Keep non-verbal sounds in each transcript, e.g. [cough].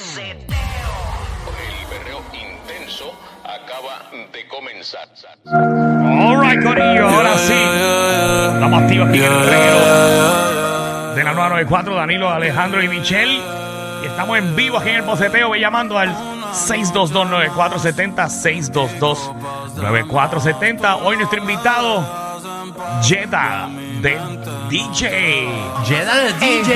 El berreo intenso acaba de comenzar. Alright, Corillo, ahora sí. Estamos activos aquí en el reguero de la 994, Danilo, Alejandro y Michelle. Y estamos en vivo aquí en el boceteo, ve llamando al 622-9470, 622-9470. Hoy nuestro invitado, Jetta, del DJ. Jeda de DJ.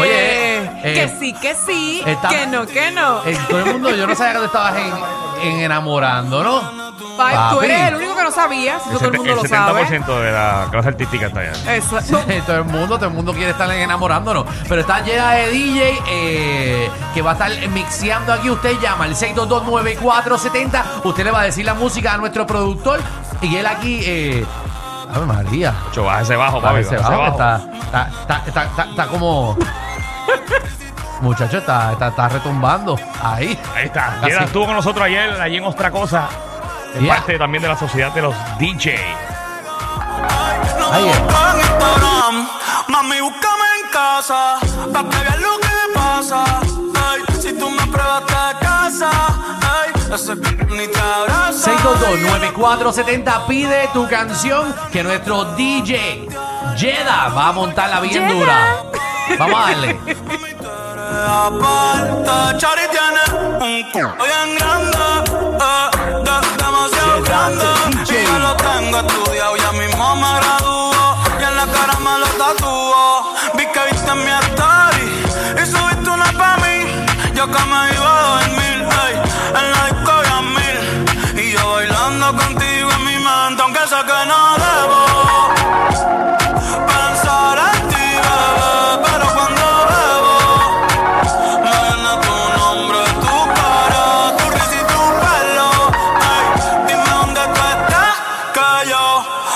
Oye, eh, que sí, que sí, está- que no, que no. eh, todo el mundo, yo no sabía que tú estabas en, en enamorando, ¿no? Tú papi. eres el único que no sabías, eso todo el mundo el lo sabe. 70% de la clase artística está allá. Eso. [laughs] todo el mundo, todo el mundo quiere estar en enamorándonos. Pero está Jeda de DJ eh, que va a estar mixeando aquí. Usted llama al 6229470. Usted le va a decir la música a nuestro productor. Y él aquí, eh, Ave María. Mucho, baja ese bajo, papi. ese baja ese bajo, bajo. está, está, está, está, está- está como. Muchacho, está, está, está retumbando. Ahí. Ahí está. Casi. Estuvo con nosotros ayer allí en Otra Cosa. Es Yeah. parte también de la sociedad de los DJ. Ahí. Mami, búscame en casa. Pa' que veas lo que pasa. Ay, si tú me pruebas casa. Ay, ese c- ni te abraza. 622-9470 pide tu canción que nuestro DJ Jeda va a montarla bien Jeda. dura. Vamos a darle. Aparte, Chari tiene un culo bien grande. Eh, de- demasiado grande. Y yo lo tengo estudiado. Ya mismo me graduó. Y en la cara me lo tatuó. Vi que viste mi story. Y subiste una pa' mí. Yo que me iba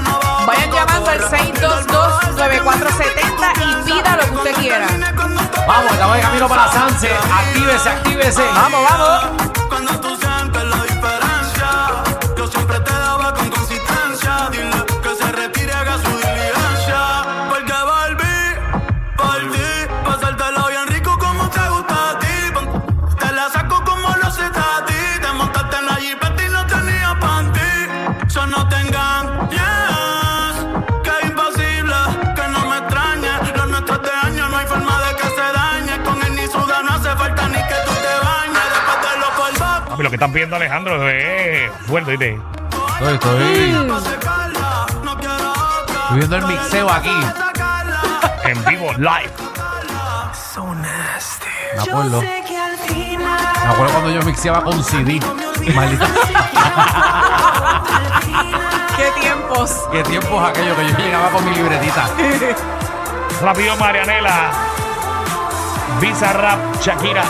no bajo Vayan cuando llamando al corra. 622-9470 y pida lo que usted quiera. Vamos, estamos de camino para Sanse. Actívese, actívese. Vamos, vamos. Papi, lo que están pidiendo Alejandro es fuerte, ¿viste? Estoy, estoy, estoy viendo el mixeo aquí. En vivo, live. Me Yo acuerdo. sé que al final. Me acuerdo cuando yo mixeaba con CD. Maldita. [laughs] Qué tiempos. Qué tiempos aquellos que yo llegaba con mi libretita. Rápido Marianela. Visa Rap, Shakira.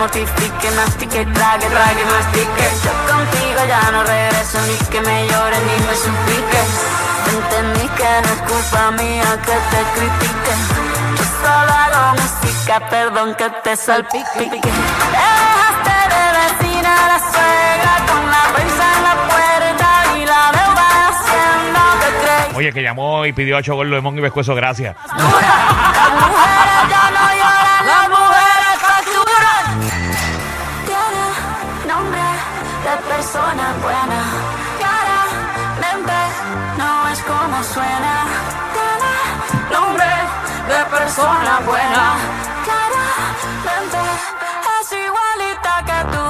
Mortifique, mastique, trague, trague, mastique. Yo contigo ya no regreso, ni que me llores ni me supliques. Entendí que no es culpa mía que te critique. Yo solo hago música perdón que te salpique. Dejaste de vecina a la suegra con la prensa en la puerta y la deuda de hacienda que creí. Oye, que llamó y pidió a Chogol Lemón y Pescuezo gracias. Persona buena. Claramente es igualita que tú.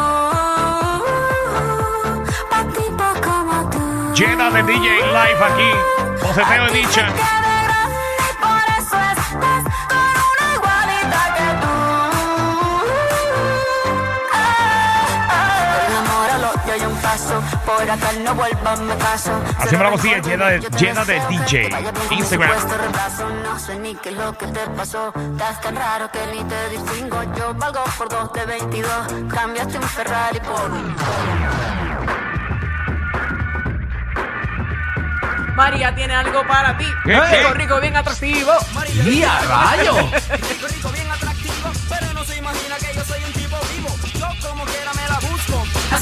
Pa' tipo como tú. Llena de DJ Live aquí. Boceteo Edition. Paso. Por acá no vuelvan me caso. Así me la cosilla, llena de- llena de DJ. Instagram. No sé ni qué es lo que te pasó. Estás tan raro que ni te distingo. Yo valgo por dos de 22. Cambiaste un Ferrari por un. María tiene algo para ti. ¿Qué? Rico, ¿Qué? rico, bien atractivo. [laughs] Rico, bien atractivo,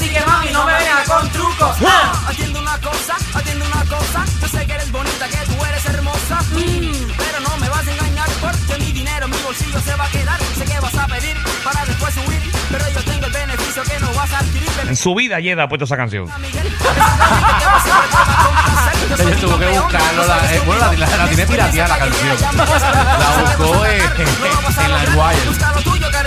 Así que mami, no me vengas con trucos. Atiendo una cosa, atiendo una cosa. Yo sé que eres bonita, que tú eres hermosa. Mm, pero no me vas a engañar porque mi dinero en mi bolsillo se va a quedar. Sé que vas a pedir para después huir, pero yo tengo el beneficio que no vas a adquirir. En su vida Yeda ha puesto esa canción. [laughs] [laughs] Ella tu tuvo que buscarlo. La, eh, bueno, la, la, la tiene pirateada la canción. La buscó eh, en la Wire.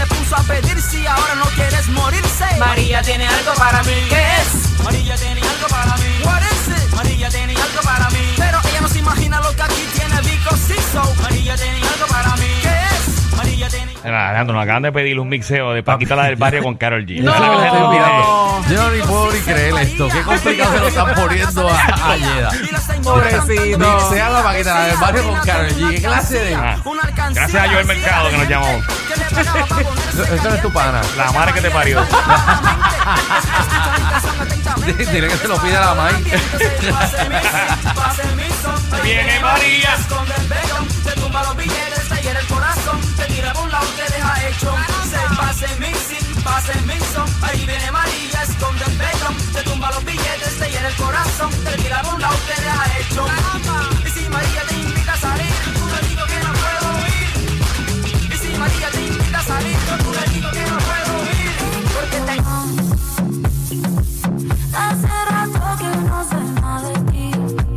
Se puso a pedir. Si ahora no quieres morirse. María tiene algo para mí. ¿Qué es? María tiene algo para mí. What is it? María tiene algo para mí. Pero ella no se imagina lo que aquí tiene Vico Siso. María tiene algo para mí. Alejandro, nos acaban de pedir un mixeo de Paquita la del barrio con Carol G. [laughs] Pide. mirando. Yo ni puedo ni creer esto. Qué complicado se lo están poniendo a, a Yeda. Pobrecito. Mixea la paqueta la del barrio con Karol G. ¿Qué clase de...? Ah, Gracias a Joel Mercado que nos llamó. [laughs] Eso no es tu pana. La madre que te parió. [laughs] Dile que se lo pide a la Mai.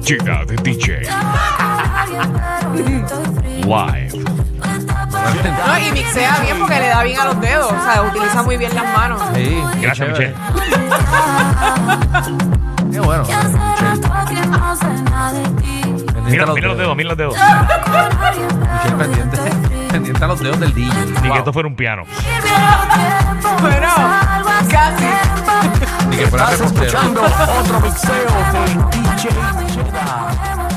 Llena de DJ Live. No, y mixea bien porque le da bien a los dedos. O sea, utiliza muy bien las manos. Sí, Gracias. Michelle. Qué bueno. Mira, mira los dedos, mira los dedos. Michelle, pendiente, [laughs] pendiente a los dedos del DJ. Ni que esto fuera un piano. Bueno, casi. Ni que fuera repostero. otro mixeo de DJ Cheda.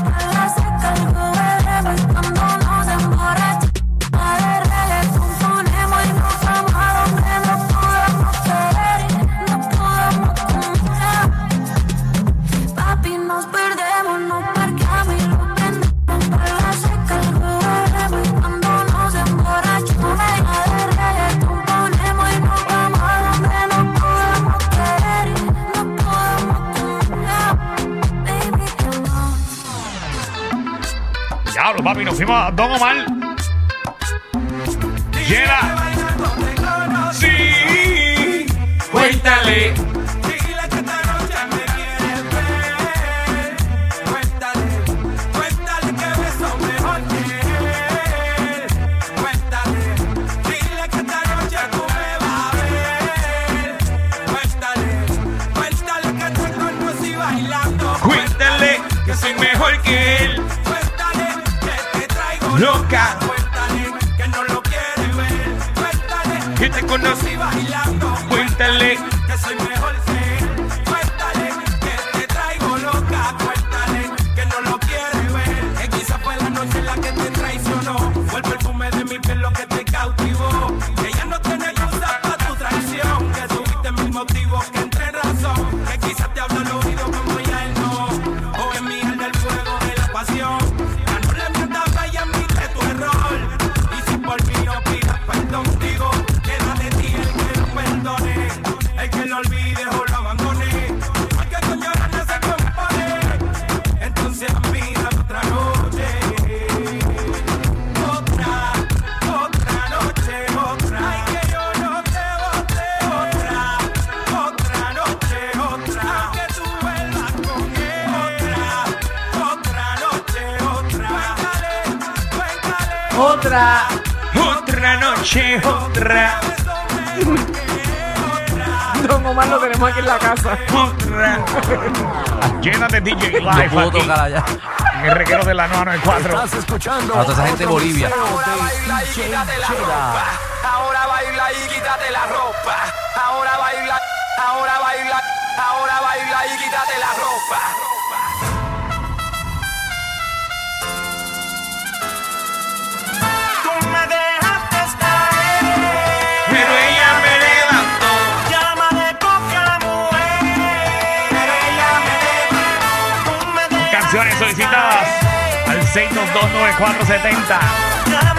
A Don Omar. Llena. Otra. Otra noche, otra, Don Omar lo tenemos aquí en la casa. otra. Llena de DJ No Live puedo aquí tocar allá. en el reguero de la 994. Estás escuchando A toda esa gente de Bolivia. mixeo de DJ Cheddar. Ahora baila y quítate la ropa. Ahora baila, ahora baila, ahora baila y quítate la ropa. 6229470.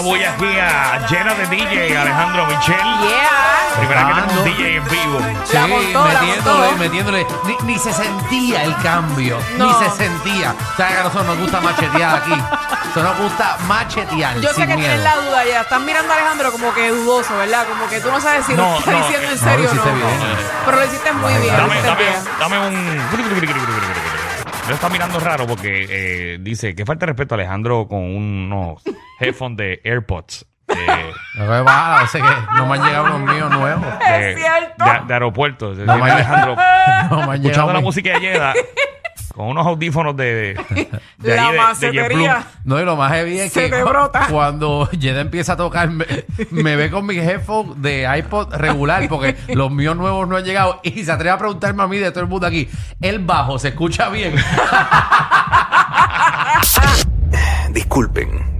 Una bulla aquí a llena de DJ Alejandro Michel. Yeah. Primera que Ando. DJ en vivo. Sí, La montó, la metiéndole, montó. metiéndole. Ni, ni se sentía el cambio. No. Ni se sentía. O sea, que a nosotros nos gusta machetear aquí. Eso nos gusta machetear. Yo sé que miedo. tienes la duda ya. Están mirando a Alejandro como que dudoso, ¿verdad? Como que tú no sabes si No, lo está no, diciendo en serio o no. Pero lo hiciste muy bien. Dame, dame, dame un. Lo está mirando raro porque eh, dice que falta de respeto a Alejandro con unos headphones de AirPods. No me va, o sea que no me han llegado los míos nuevos. de, Es cierto. de, de aeropuerto. No me- Alejandro No me han escuchando llegado la mis- música de Yeda con unos audífonos de, de, de, La de- de macetería. No, y lo más heavy es Se que te cu- brota. [laughs] cuando Jeda empieza a tocar, me, me ve con mis headphones de iPod regular, porque los míos nuevos no han llegado, y se atreve a preguntarme a mí de todo el mundo aquí, el bajo, ¿se escucha bien? [laughs] Disculpen,